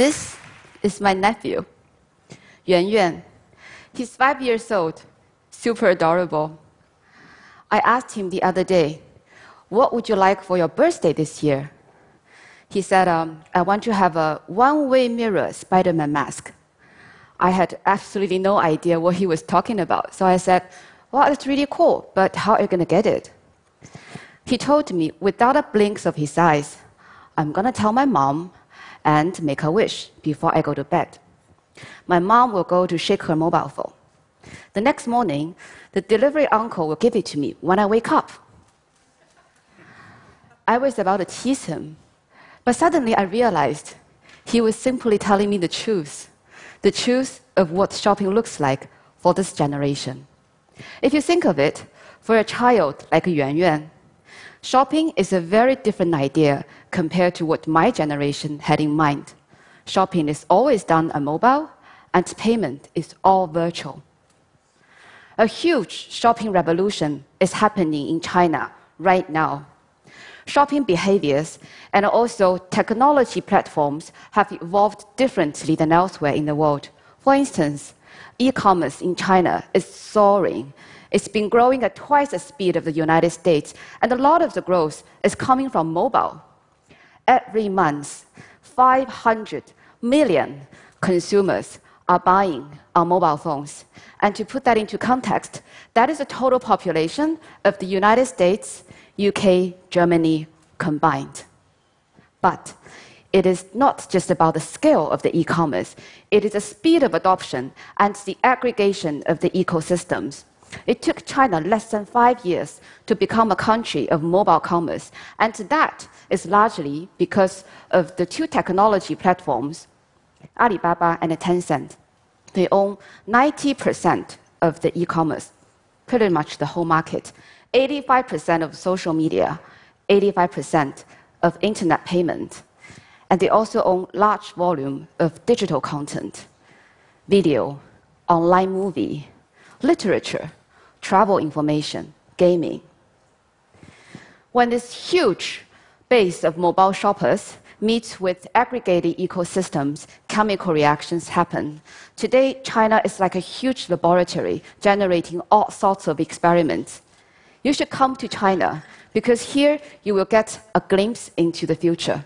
This is my nephew, Yuan Yuan. He's five years old, super adorable. I asked him the other day, What would you like for your birthday this year? He said, um, I want to have a one way mirror Spider Man mask. I had absolutely no idea what he was talking about. So I said, Well, that's really cool, but how are you going to get it? He told me, without a blink of his eyes, I'm going to tell my mom and make a wish before I go to bed. My mom will go to shake her mobile phone. The next morning, the delivery uncle will give it to me when I wake up. I was about to tease him, but suddenly I realized he was simply telling me the truth the truth of what shopping looks like for this generation. If you think of it, for a child like Yuan Yuan, shopping is a very different idea compared to what my generation had in mind. Shopping is always done on mobile, and payment is all virtual. A huge shopping revolution is happening in China right now shopping behaviors and also technology platforms have evolved differently than elsewhere in the world. For instance, e commerce in China is soaring. It's been growing at twice the speed of the United States, and a lot of the growth is coming from mobile. Every month, 500 million consumers are buying on mobile phones. And to put that into context, that is the total population of the United States, UK, Germany combined. But it is not just about the scale of the e commerce, it is the speed of adoption and the aggregation of the ecosystems. It took China less than five years to become a country of mobile commerce, and that is largely because of the two technology platforms, Alibaba and Tencent. They own 90% of the e commerce, pretty much the whole market. 85% of social media, 85% of internet payment. And they also own large volume of digital content, video, online movie, literature, travel information, gaming. When this huge base of mobile shoppers meets with aggregated ecosystems, chemical reactions happen. Today, China is like a huge laboratory generating all sorts of experiments you should come to China because here you will get a glimpse into the future.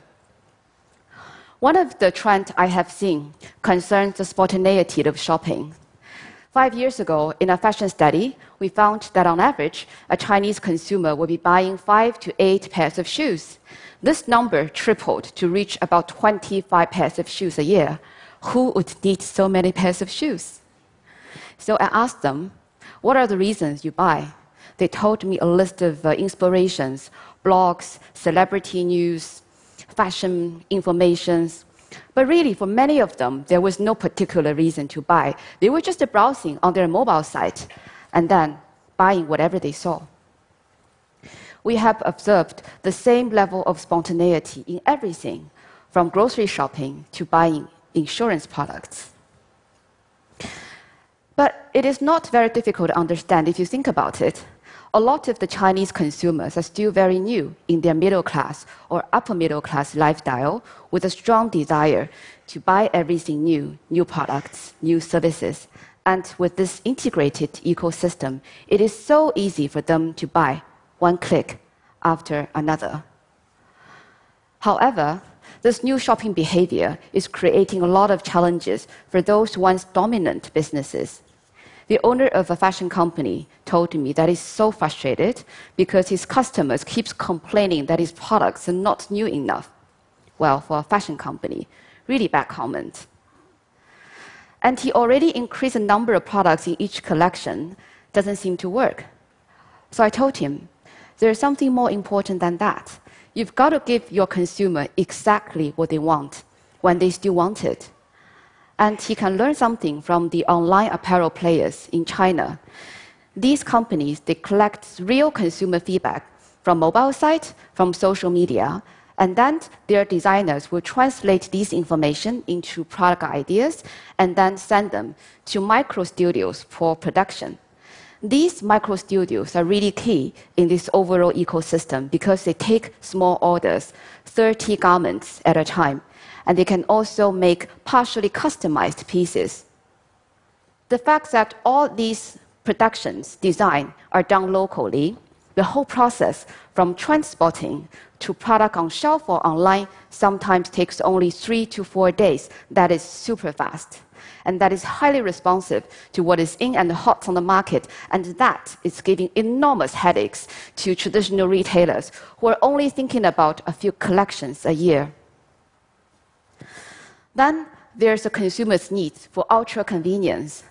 One of the trends I have seen concerns the spontaneity of shopping. Five years ago, in a fashion study, we found that on average, a Chinese consumer will be buying five to eight pairs of shoes. This number tripled to reach about 25 pairs of shoes a year. Who would need so many pairs of shoes? So I asked them, What are the reasons you buy? They told me a list of uh, inspirations, blogs, celebrity news, fashion informations. But really, for many of them, there was no particular reason to buy. They were just browsing on their mobile site and then buying whatever they saw. We have observed the same level of spontaneity in everything, from grocery shopping to buying insurance products. But it is not very difficult to understand if you think about it a lot of the Chinese consumers are still very new in their middle class or upper middle class lifestyle with a strong desire to buy everything new, new products, new services. And with this integrated ecosystem, it is so easy for them to buy one click after another. However, this new shopping behavior is creating a lot of challenges for those once dominant businesses the owner of a fashion company told me that he's so frustrated because his customers keeps complaining that his products are not new enough. Well, for a fashion company, really bad comment. And he already increased the number of products in each collection. Doesn't seem to work. So I told him, there's something more important than that. You've got to give your consumer exactly what they want when they still want it and he can learn something from the online apparel players in China. These companies, they collect real consumer feedback from mobile sites, from social media, and then their designers will translate this information into product ideas and then send them to micro studios for production. These micro studios are really key in this overall ecosystem because they take small orders, 30 garments at a time, and they can also make partially customized pieces. The fact that all these productions, design, are done locally, the whole process from transporting to product on shelf or online sometimes takes only three to four days. That is super fast. And that is highly responsive to what is in and hot on the market. And that is giving enormous headaches to traditional retailers who are only thinking about a few collections a year. Then there's a consumer's need for ultra convenience.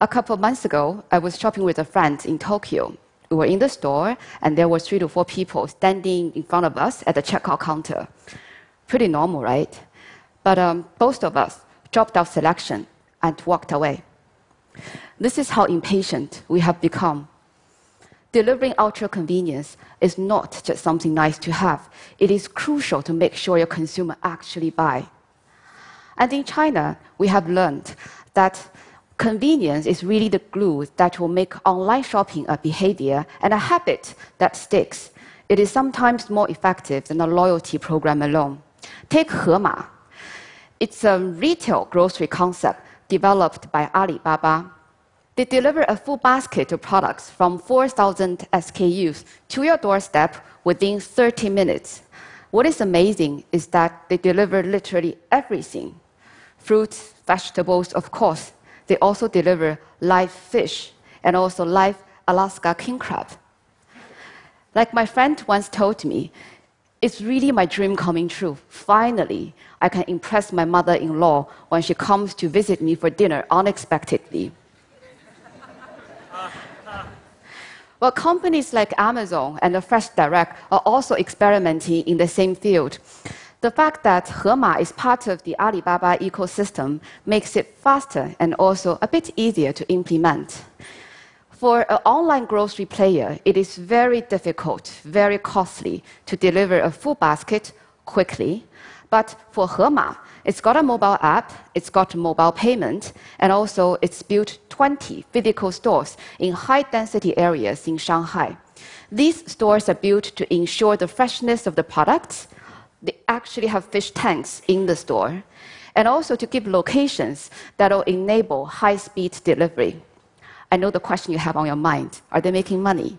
A couple of months ago, I was shopping with a friend in Tokyo. We were in the store, and there were three to four people standing in front of us at the checkout counter. Pretty normal, right? But um, both of us dropped our selection and walked away. This is how impatient we have become. Delivering ultra convenience is not just something nice to have, it is crucial to make sure your consumer actually buy. And in China, we have learned that convenience is really the glue that will make online shopping a behavior and a habit that sticks. It is sometimes more effective than a loyalty program alone. Take Hema. It's a retail grocery concept developed by Alibaba. They deliver a full basket of products from 4,000 SKUs to your doorstep within 30 minutes. What is amazing is that they deliver literally everything fruits, vegetables, of course, they also deliver live fish and also live Alaska king crab. Like my friend once told me, it's really my dream coming true. Finally, I can impress my mother in law when she comes to visit me for dinner unexpectedly. well, companies like Amazon and Fresh Direct are also experimenting in the same field. The fact that Hema is part of the Alibaba ecosystem makes it faster and also a bit easier to implement. For an online grocery player, it is very difficult, very costly to deliver a full basket quickly. But for Hema, it's got a mobile app, it's got mobile payment, and also it's built 20 physical stores in high density areas in Shanghai. These stores are built to ensure the freshness of the products they actually have fish tanks in the store, and also to give locations that will enable high speed delivery. I know the question you have on your mind are they making money?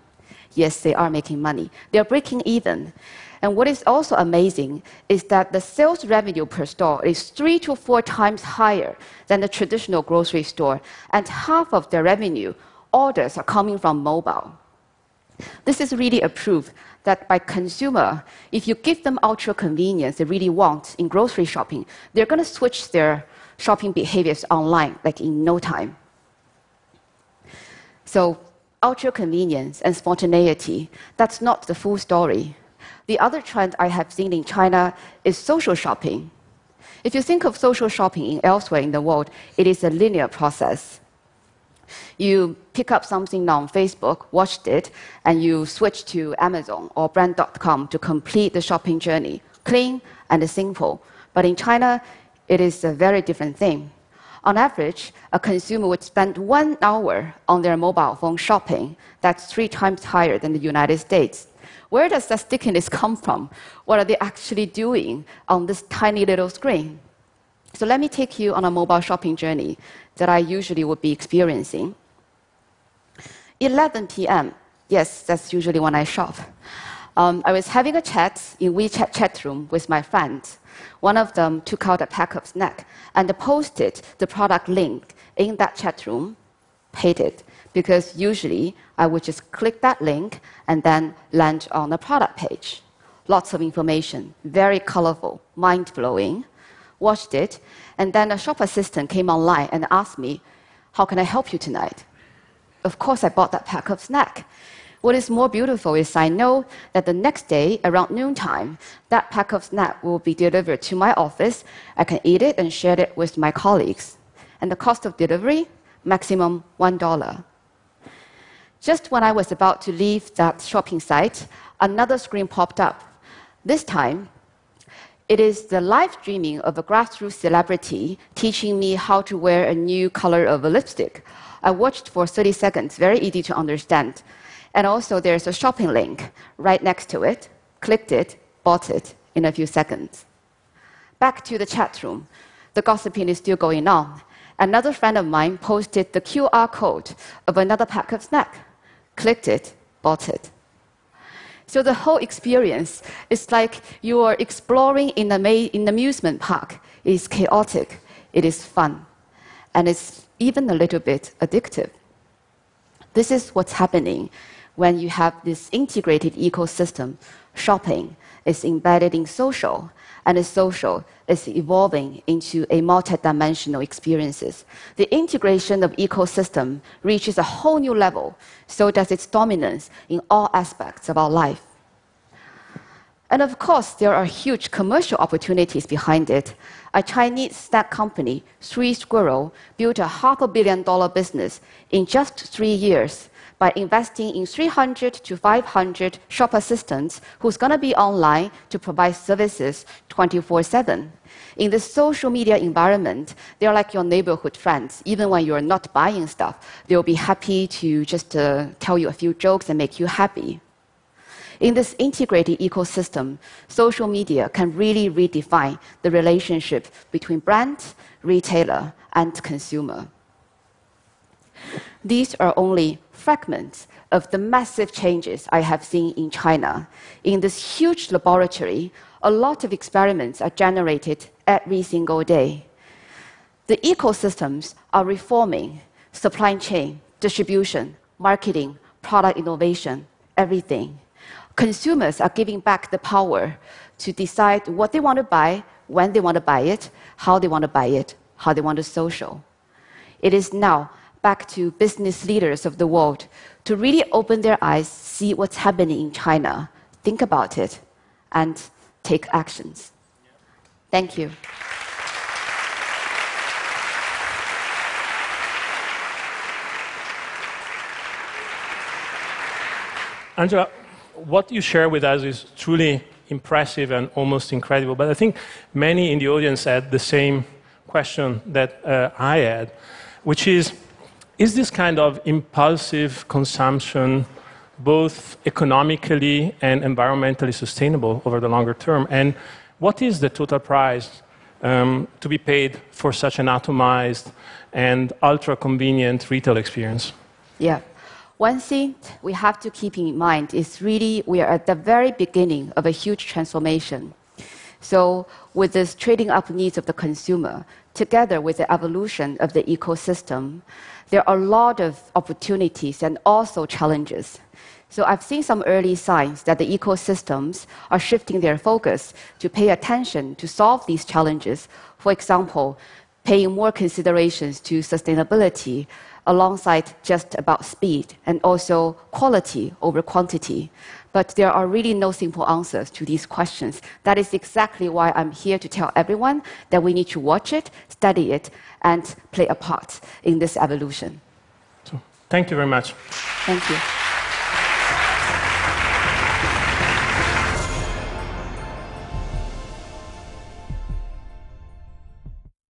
Yes, they are making money. They're breaking even. And what is also amazing is that the sales revenue per store is three to four times higher than the traditional grocery store, and half of their revenue orders are coming from mobile. This is really a proof that by consumer, if you give them ultra convenience they really want in grocery shopping, they're going to switch their shopping behaviors online like in no time. So, ultra convenience and spontaneity, that's not the full story. The other trend I have seen in China is social shopping. If you think of social shopping elsewhere in the world, it is a linear process. You pick up something on Facebook, watched it, and you switch to Amazon or brand.com to complete the shopping journey. Clean and simple. But in China, it is a very different thing. On average, a consumer would spend one hour on their mobile phone shopping. That's three times higher than the United States. Where does that stickiness come from? What are they actually doing on this tiny little screen? So let me take you on a mobile shopping journey that I usually would be experiencing. 11 p.m. Yes, that's usually when I shop. Um, I was having a chat in WeChat chat room with my friends. One of them took out a pack of snack and posted the product link in that chat room, paid it, because usually I would just click that link and then land on the product page. Lots of information, very colorful, mind blowing. Watched it, and then a shop assistant came online and asked me, How can I help you tonight? of course, I bought that pack of snack. What is more beautiful is I know that the next day, around noontime, that pack of snack will be delivered to my office. I can eat it and share it with my colleagues. And the cost of delivery, maximum $1. Just when I was about to leave that shopping site, another screen popped up. This time, it is the live streaming of a grassroots celebrity teaching me how to wear a new color of a lipstick. I watched for 30 seconds, very easy to understand. And also, there's a shopping link right next to it. Clicked it, bought it in a few seconds. back to the chat room. The gossiping is still going on. Another friend of mine posted the QR code of another pack of snack. Clicked it, bought it. So the whole experience is like you are exploring in an amusement park. It's chaotic, it is fun, and it's even a little bit addictive. This is what's happening when you have this integrated ecosystem. Shopping is embedded in social, and social is evolving into a multidimensional experiences. The integration of ecosystem reaches a whole new level, so does its dominance in all aspects of our life. And of course, there are huge commercial opportunities behind it. A Chinese snack company, Three Squirrel, built a half a billion dollar business in just three years by investing in 300 to 500 shop assistants who's going to be online to provide services 24 7. In the social media environment, they're like your neighborhood friends. Even when you're not buying stuff, they'll be happy to just uh, tell you a few jokes and make you happy. In this integrated ecosystem, social media can really redefine the relationship between brand, retailer, and consumer. These are only fragments of the massive changes I have seen in China. In this huge laboratory, a lot of experiments are generated every single day. The ecosystems are reforming supply chain, distribution, marketing, product innovation, everything consumers are giving back the power to decide what they want to buy, when they want to buy it, how they want to buy it, how they want to social. It is now back to business leaders of the world to really open their eyes, see what's happening in China, think about it, and take actions. Thank you. Angela, what you share with us is truly impressive and almost incredible. But I think many in the audience had the same question that uh, I had, which is Is this kind of impulsive consumption both economically and environmentally sustainable over the longer term? And what is the total price um, to be paid for such an atomized and ultra convenient retail experience? Yeah. One thing we have to keep in mind is really we are at the very beginning of a huge transformation. So, with this trading up needs of the consumer, together with the evolution of the ecosystem, there are a lot of opportunities and also challenges. So, I've seen some early signs that the ecosystems are shifting their focus to pay attention to solve these challenges. For example, paying more considerations to sustainability, alongside just about speed and also quality over quantity. But there are really no simple answers to these questions. That is exactly why I'm here to tell everyone that we need to watch it, study it, and play a part in this evolution. So, thank you very much. Thank you.